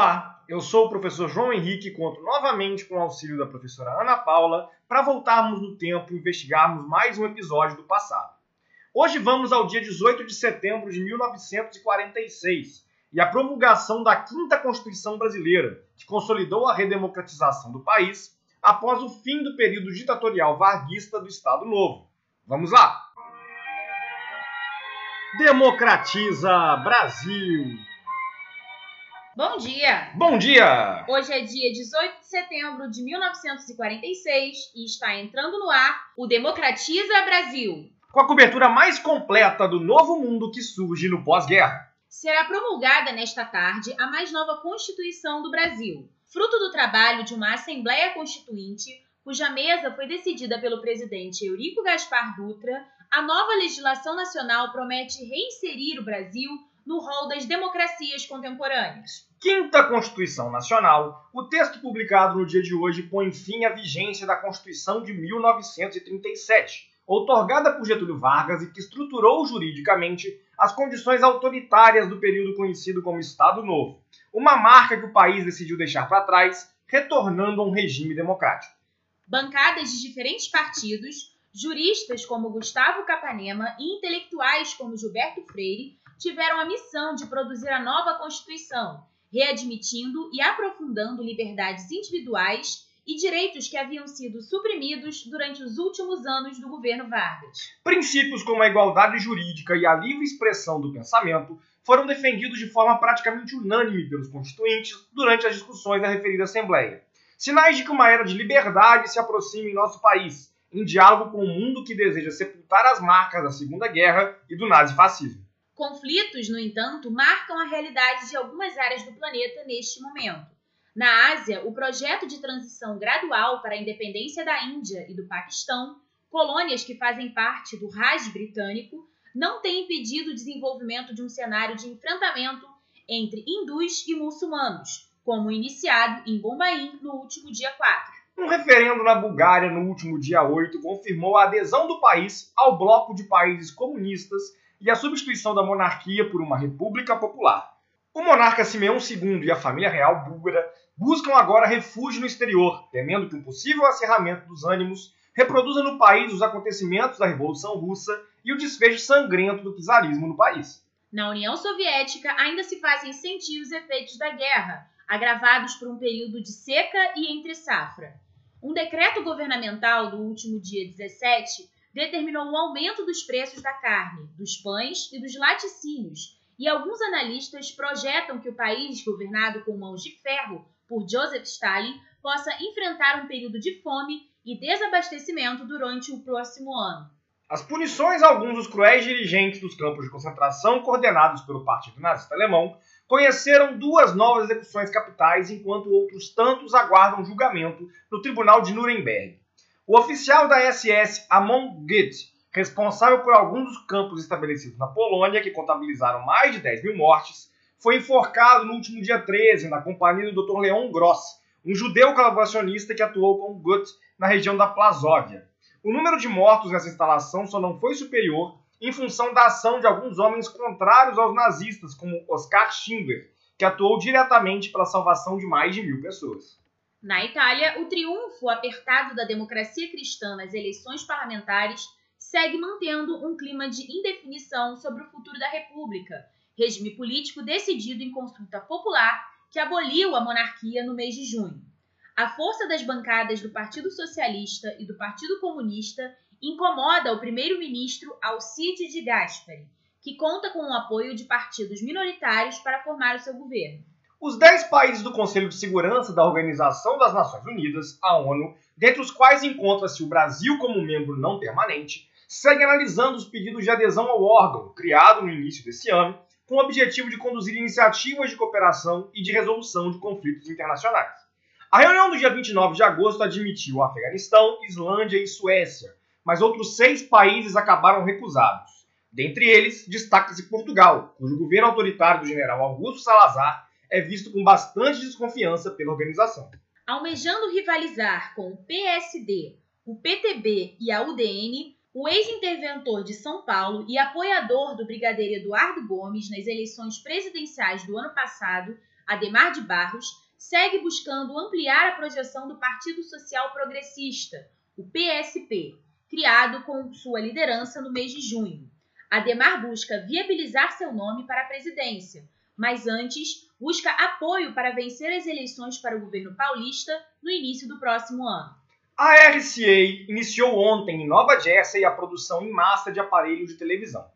Olá, eu sou o professor João Henrique e conto novamente com o auxílio da professora Ana Paula para voltarmos no tempo e investigarmos mais um episódio do passado. Hoje vamos ao dia 18 de setembro de 1946 e a promulgação da Quinta Constituição Brasileira, que consolidou a redemocratização do país após o fim do período ditatorial varguista do Estado Novo. Vamos lá! Democratiza Brasil! Bom dia! Bom dia! Hoje é dia 18 de setembro de 1946 e está entrando no ar o Democratiza Brasil. Com a cobertura mais completa do novo mundo que surge no pós-guerra. Será promulgada nesta tarde a mais nova Constituição do Brasil, fruto do trabalho de uma Assembleia Constituinte, cuja mesa foi decidida pelo presidente Eurico Gaspar Dutra. A nova legislação nacional promete reinserir o Brasil no rol das democracias contemporâneas. Quinta Constituição Nacional, o texto publicado no dia de hoje põe fim à vigência da Constituição de 1937, outorgada por Getúlio Vargas e que estruturou juridicamente as condições autoritárias do período conhecido como Estado Novo, uma marca que o país decidiu deixar para trás, retornando a um regime democrático. Bancadas de diferentes partidos, juristas como Gustavo Capanema e intelectuais como Gilberto Freire tiveram a missão de produzir a nova Constituição, readmitindo e aprofundando liberdades individuais e direitos que haviam sido suprimidos durante os últimos anos do governo Vargas. Princípios como a igualdade jurídica e a livre expressão do pensamento foram defendidos de forma praticamente unânime pelos constituintes durante as discussões da referida Assembleia. Sinais de que uma era de liberdade se aproxima em nosso país, em diálogo com o mundo que deseja sepultar as marcas da Segunda Guerra e do nazifascismo. Conflitos, no entanto, marcam a realidade de algumas áreas do planeta neste momento. Na Ásia, o projeto de transição gradual para a independência da Índia e do Paquistão, colônias que fazem parte do Raj britânico, não tem impedido o desenvolvimento de um cenário de enfrentamento entre hindus e muçulmanos, como iniciado em Bombaim no último dia 4. Um referendo na Bulgária no último dia 8 confirmou a adesão do país ao bloco de países comunistas e a substituição da monarquia por uma república popular. O monarca Simeão II e a família real búlgara buscam agora refúgio no exterior, temendo que um possível acerramento dos ânimos reproduza no país os acontecimentos da Revolução Russa e o desfecho sangrento do czarismo no país. Na União Soviética ainda se fazem sentir os efeitos da guerra, agravados por um período de seca e entre safra. Um decreto governamental do último dia 17 determinou o aumento dos preços da carne, dos pães e dos laticínios, e alguns analistas projetam que o país, governado com mãos de ferro por Joseph Stalin, possa enfrentar um período de fome e desabastecimento durante o próximo ano. As punições a alguns dos cruéis dirigentes dos campos de concentração coordenados pelo Partido Nazista Alemão conheceram duas novas execuções capitais, enquanto outros tantos aguardam julgamento no Tribunal de Nuremberg. O oficial da SS Amon Goethe, responsável por alguns dos campos estabelecidos na Polônia, que contabilizaram mais de 10 mil mortes, foi enforcado no último dia 13 na companhia do Dr. Leon Gross, um judeu colaboracionista que atuou com Goethe na região da Plazóvia. O número de mortos nessa instalação só não foi superior em função da ação de alguns homens contrários aos nazistas, como Oskar Schindler, que atuou diretamente pela salvação de mais de mil pessoas. Na Itália, o triunfo apertado da democracia cristã nas eleições parlamentares segue mantendo um clima de indefinição sobre o futuro da República, regime político decidido em consulta popular que aboliu a monarquia no mês de junho. A força das bancadas do Partido Socialista e do Partido Comunista incomoda o primeiro-ministro Alcide de Gasperi, que conta com o apoio de partidos minoritários para formar o seu governo. Os dez países do Conselho de Segurança da Organização das Nações Unidas, a ONU, dentre os quais encontra-se o Brasil como membro não permanente, seguem analisando os pedidos de adesão ao órgão, criado no início desse ano, com o objetivo de conduzir iniciativas de cooperação e de resolução de conflitos internacionais. A reunião do dia 29 de agosto admitiu Afeganistão, Islândia e Suécia, mas outros seis países acabaram recusados. Dentre eles, destaca-se Portugal, cujo governo autoritário do general Augusto Salazar é visto com bastante desconfiança pela organização. Almejando rivalizar com o PSD, o PTB e a UDN, o ex-interventor de São Paulo e apoiador do brigadeiro Eduardo Gomes nas eleições presidenciais do ano passado Ademar de Barros, segue buscando ampliar a projeção do Partido Social Progressista, o PSP, criado com sua liderança no mês de junho. Ademar busca viabilizar seu nome para a presidência, mas antes busca apoio para vencer as eleições para o governo paulista no início do próximo ano. A RCA iniciou ontem em Nova Jersey a produção em massa de aparelhos de televisão.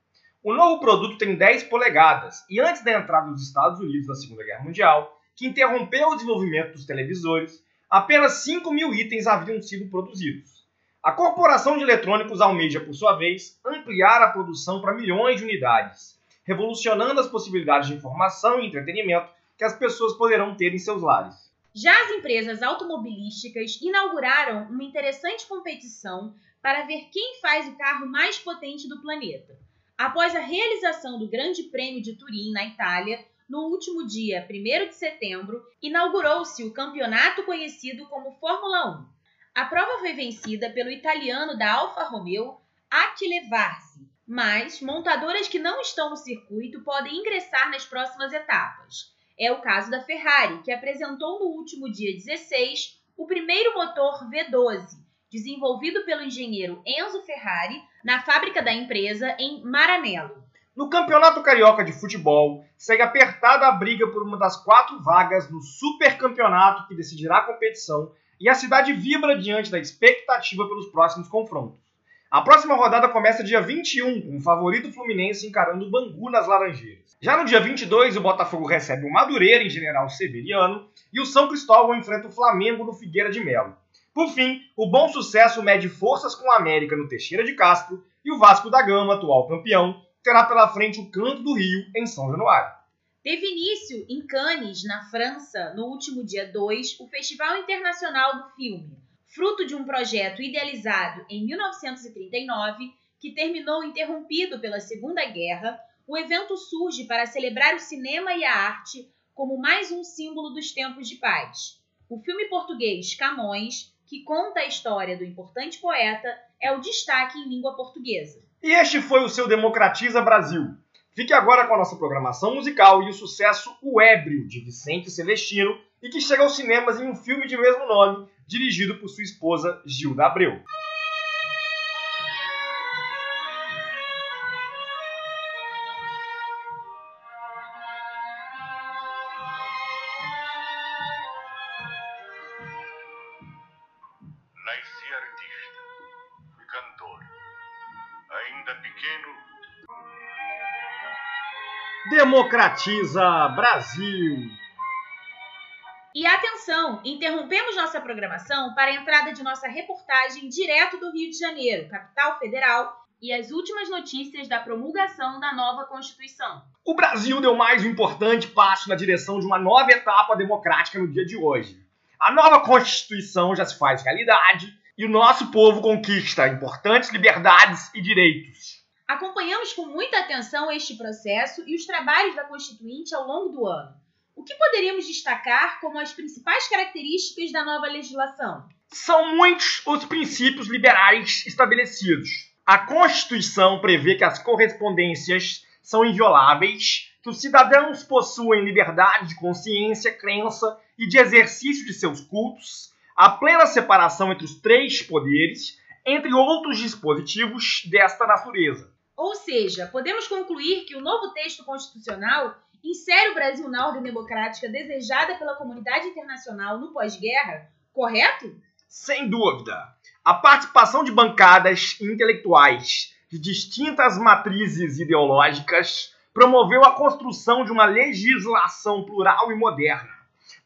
O novo produto tem 10 polegadas e antes da entrada dos Estados Unidos na Segunda Guerra Mundial, que interrompeu o desenvolvimento dos televisores, apenas 5 mil itens haviam sido produzidos. A corporação de eletrônicos almeja, por sua vez, ampliar a produção para milhões de unidades, revolucionando as possibilidades de informação e entretenimento que as pessoas poderão ter em seus lares. Já as empresas automobilísticas inauguraram uma interessante competição para ver quem faz o carro mais potente do planeta. Após a realização do Grande Prêmio de Turim na Itália, no último dia 1 de setembro, inaugurou-se o campeonato conhecido como Fórmula 1. A prova foi vencida pelo italiano da Alfa Romeo, Attila Varsi, mas montadoras que não estão no circuito podem ingressar nas próximas etapas. É o caso da Ferrari, que apresentou no último dia 16 o primeiro motor V12, desenvolvido pelo engenheiro Enzo Ferrari na fábrica da empresa em Maranello. No Campeonato Carioca de Futebol, segue apertada a briga por uma das quatro vagas no supercampeonato que decidirá a competição e a cidade vibra diante da expectativa pelos próximos confrontos. A próxima rodada começa dia 21, com o favorito Fluminense encarando o Bangu nas Laranjeiras. Já no dia 22, o Botafogo recebe o Madureira em General Severiano e o São Cristóvão enfrenta o Flamengo no Figueira de Melo. Por fim, o Bom Sucesso mede forças com o América no Teixeira de Castro e o Vasco da Gama, atual campeão, terá pela frente o Canto do Rio em São Januário. Teve início em Cannes, na França, no último dia 2, o Festival Internacional do Filme, fruto de um projeto idealizado em 1939 que terminou interrompido pela Segunda Guerra. O evento surge para celebrar o cinema e a arte como mais um símbolo dos tempos de paz. O filme português Camões, que conta a história do importante poeta, é o destaque em língua portuguesa. E este foi o seu Democratiza Brasil Fique agora com a nossa programação musical e o sucesso O Ébrio, de Vicente Celestino, e que chega aos cinemas em um filme de mesmo nome, dirigido por sua esposa Gilda Abreu. Nasci artista, fui cantor. Ainda pequeno, Democratiza Brasil. E atenção, interrompemos nossa programação para a entrada de nossa reportagem direto do Rio de Janeiro, capital federal, e as últimas notícias da promulgação da nova Constituição. O Brasil deu mais um importante passo na direção de uma nova etapa democrática no dia de hoje. A nova Constituição já se faz realidade e o nosso povo conquista importantes liberdades e direitos. Acompanhamos com muita atenção este processo e os trabalhos da Constituinte ao longo do ano. O que poderíamos destacar como as principais características da nova legislação? São muitos os princípios liberais estabelecidos. A Constituição prevê que as correspondências são invioláveis, que os cidadãos possuem liberdade de consciência, crença e de exercício de seus cultos, a plena separação entre os três poderes, entre outros dispositivos desta natureza. Ou seja, podemos concluir que o novo texto constitucional insere o Brasil na ordem democrática desejada pela comunidade internacional no pós-guerra, correto? Sem dúvida. A participação de bancadas intelectuais de distintas matrizes ideológicas promoveu a construção de uma legislação plural e moderna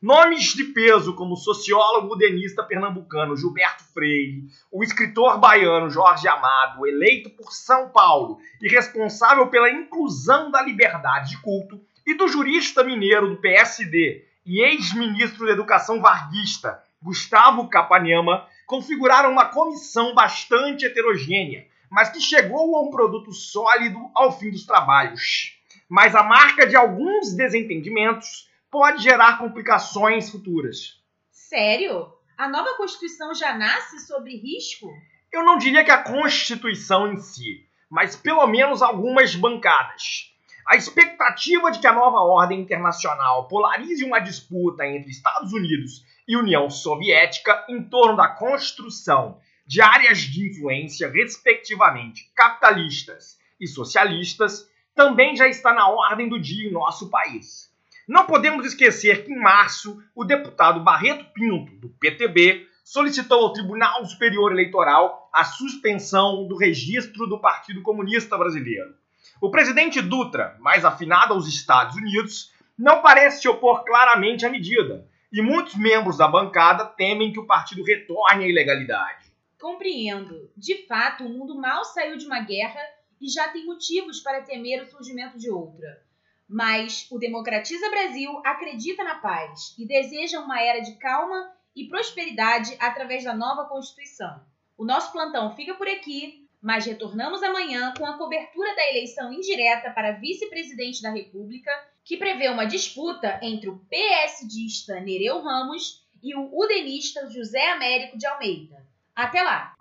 Nomes de peso como o sociólogo denista pernambucano Gilberto Freire, o escritor baiano Jorge Amado, eleito por São Paulo e responsável pela inclusão da liberdade de culto, e do jurista mineiro do PSD e ex-ministro da Educação varguista Gustavo Capanema, configuraram uma comissão bastante heterogênea, mas que chegou a um produto sólido ao fim dos trabalhos. Mas a marca de alguns desentendimentos pode gerar complicações futuras. Sério? A nova Constituição já nasce sob risco? Eu não diria que a Constituição em si, mas pelo menos algumas bancadas. A expectativa de que a nova ordem internacional polarize uma disputa entre Estados Unidos e União Soviética em torno da construção de áreas de influência, respectivamente capitalistas e socialistas, também já está na ordem do dia em nosso país. Não podemos esquecer que em março o deputado Barreto Pinto, do PTB, solicitou ao Tribunal Superior Eleitoral a suspensão do registro do Partido Comunista Brasileiro. O presidente Dutra, mais afinado aos Estados Unidos, não parece se opor claramente à medida, e muitos membros da bancada temem que o partido retorne à ilegalidade. Compreendo. De fato, o mundo mal saiu de uma guerra e já tem motivos para temer o surgimento de outra. Mas o Democratiza Brasil acredita na paz e deseja uma era de calma e prosperidade através da nova Constituição. O nosso plantão fica por aqui. Mas retornamos amanhã com a cobertura da eleição indireta para vice-presidente da República, que prevê uma disputa entre o PSDista Nereu Ramos e o udenista José Américo de Almeida. Até lá!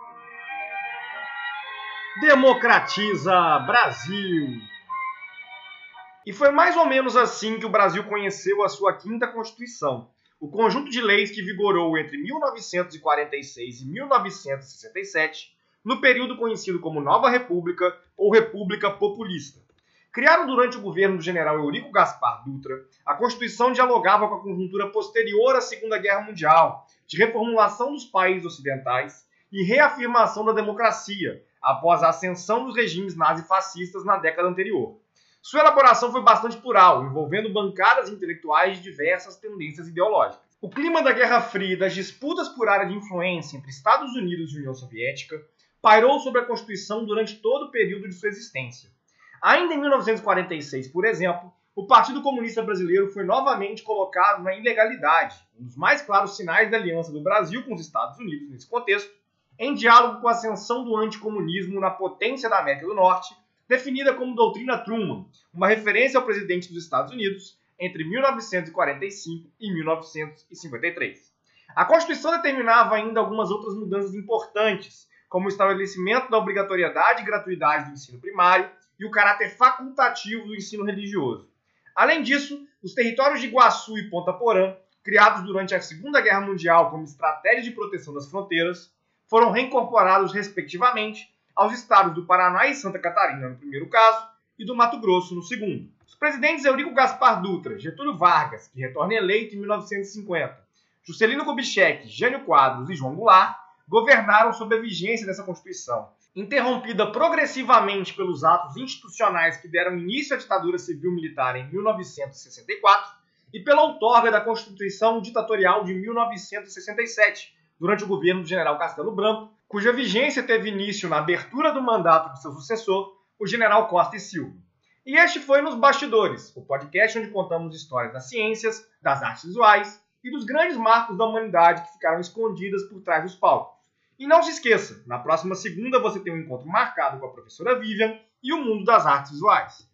Democratiza Brasil! E foi mais ou menos assim que o Brasil conheceu a sua quinta Constituição, o conjunto de leis que vigorou entre 1946 e 1967 no período conhecido como Nova República ou República Populista. Criado durante o governo do general Eurico Gaspar Dutra, a Constituição dialogava com a conjuntura posterior à Segunda Guerra Mundial, de reformulação dos países ocidentais e reafirmação da democracia, após a ascensão dos regimes nazifascistas na década anterior. Sua elaboração foi bastante plural, envolvendo bancadas intelectuais de diversas tendências ideológicas. O clima da Guerra Fria e das disputas por área de influência entre Estados Unidos e União Soviética pairou sobre a Constituição durante todo o período de sua existência. Ainda em 1946, por exemplo, o Partido Comunista Brasileiro foi novamente colocado na ilegalidade, um dos mais claros sinais da aliança do Brasil com os Estados Unidos nesse contexto, em diálogo com a ascensão do anticomunismo na potência da América do Norte, definida como doutrina Truman, uma referência ao presidente dos Estados Unidos entre 1945 e 1953. A Constituição determinava ainda algumas outras mudanças importantes, como o estabelecimento da obrigatoriedade e gratuidade do ensino primário e o caráter facultativo do ensino religioso. Além disso, os territórios de Iguaçu e Ponta Porã, criados durante a Segunda Guerra Mundial como estratégia de proteção das fronteiras, foram reincorporados, respectivamente, aos estados do Paraná e Santa Catarina, no primeiro caso, e do Mato Grosso, no segundo. Os presidentes Eurico Gaspar Dutra, Getúlio Vargas, que retorna eleito em 1950, Juscelino Kubitschek, Jânio Quadros e João Goulart governaram sob a vigência dessa Constituição, interrompida progressivamente pelos atos institucionais que deram início à ditadura civil-militar em 1964 e pela outorga da Constituição Ditatorial de 1967, durante o governo do general Castelo Branco, cuja vigência teve início na abertura do mandato de seu sucessor, o general Costa e Silva. E este foi Nos Bastidores, o podcast onde contamos histórias das ciências, das artes visuais e dos grandes marcos da humanidade que ficaram escondidas por trás dos palcos. E não se esqueça, na próxima segunda você tem um encontro marcado com a professora Vivian e o mundo das artes visuais.